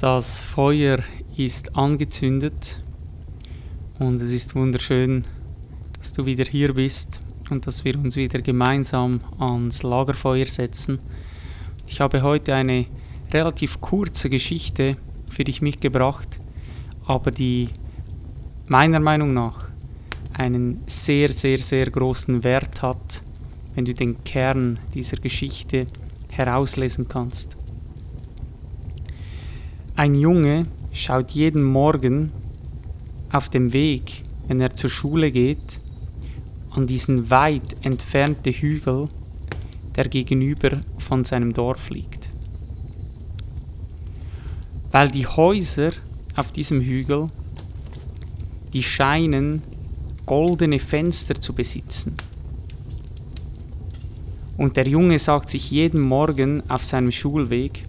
Das Feuer ist angezündet und es ist wunderschön, dass du wieder hier bist und dass wir uns wieder gemeinsam ans Lagerfeuer setzen. Ich habe heute eine relativ kurze Geschichte für dich mitgebracht, aber die meiner Meinung nach einen sehr, sehr, sehr großen Wert hat, wenn du den Kern dieser Geschichte herauslesen kannst. Ein Junge schaut jeden Morgen auf dem Weg, wenn er zur Schule geht, an diesen weit entfernte Hügel, der gegenüber von seinem Dorf liegt. Weil die Häuser auf diesem Hügel, die scheinen goldene Fenster zu besitzen. Und der Junge sagt sich jeden Morgen auf seinem Schulweg,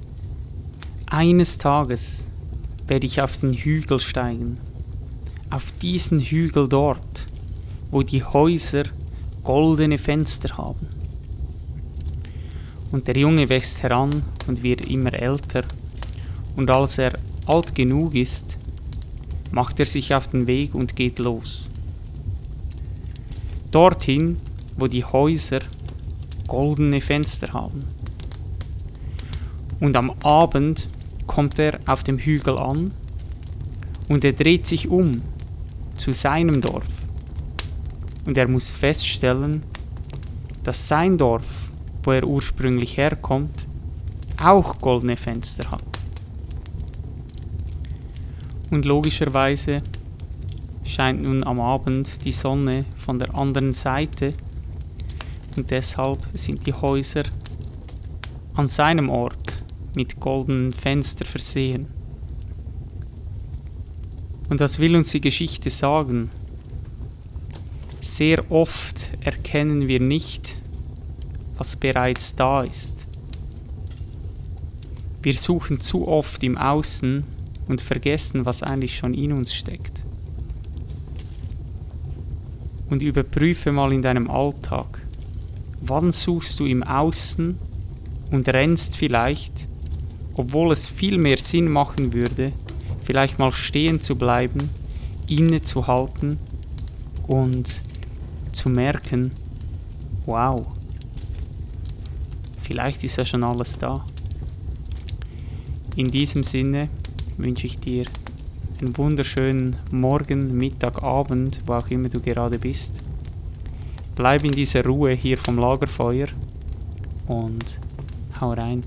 eines Tages werde ich auf den Hügel steigen, auf diesen Hügel dort, wo die Häuser goldene Fenster haben. Und der Junge wächst heran und wird immer älter, und als er alt genug ist, macht er sich auf den Weg und geht los. Dorthin, wo die Häuser goldene Fenster haben. Und am Abend kommt er auf dem Hügel an und er dreht sich um zu seinem Dorf. Und er muss feststellen, dass sein Dorf, wo er ursprünglich herkommt, auch goldene Fenster hat. Und logischerweise scheint nun am Abend die Sonne von der anderen Seite und deshalb sind die Häuser an seinem Ort mit goldenen Fenstern versehen. Und was will uns die Geschichte sagen? Sehr oft erkennen wir nicht, was bereits da ist. Wir suchen zu oft im Außen und vergessen, was eigentlich schon in uns steckt. Und überprüfe mal in deinem Alltag, wann suchst du im Außen und rennst vielleicht obwohl es viel mehr Sinn machen würde, vielleicht mal stehen zu bleiben, innezuhalten und zu merken, wow, vielleicht ist ja schon alles da. In diesem Sinne wünsche ich dir einen wunderschönen Morgen, Mittag, Abend, wo auch immer du gerade bist. Bleib in dieser Ruhe hier vom Lagerfeuer und hau rein.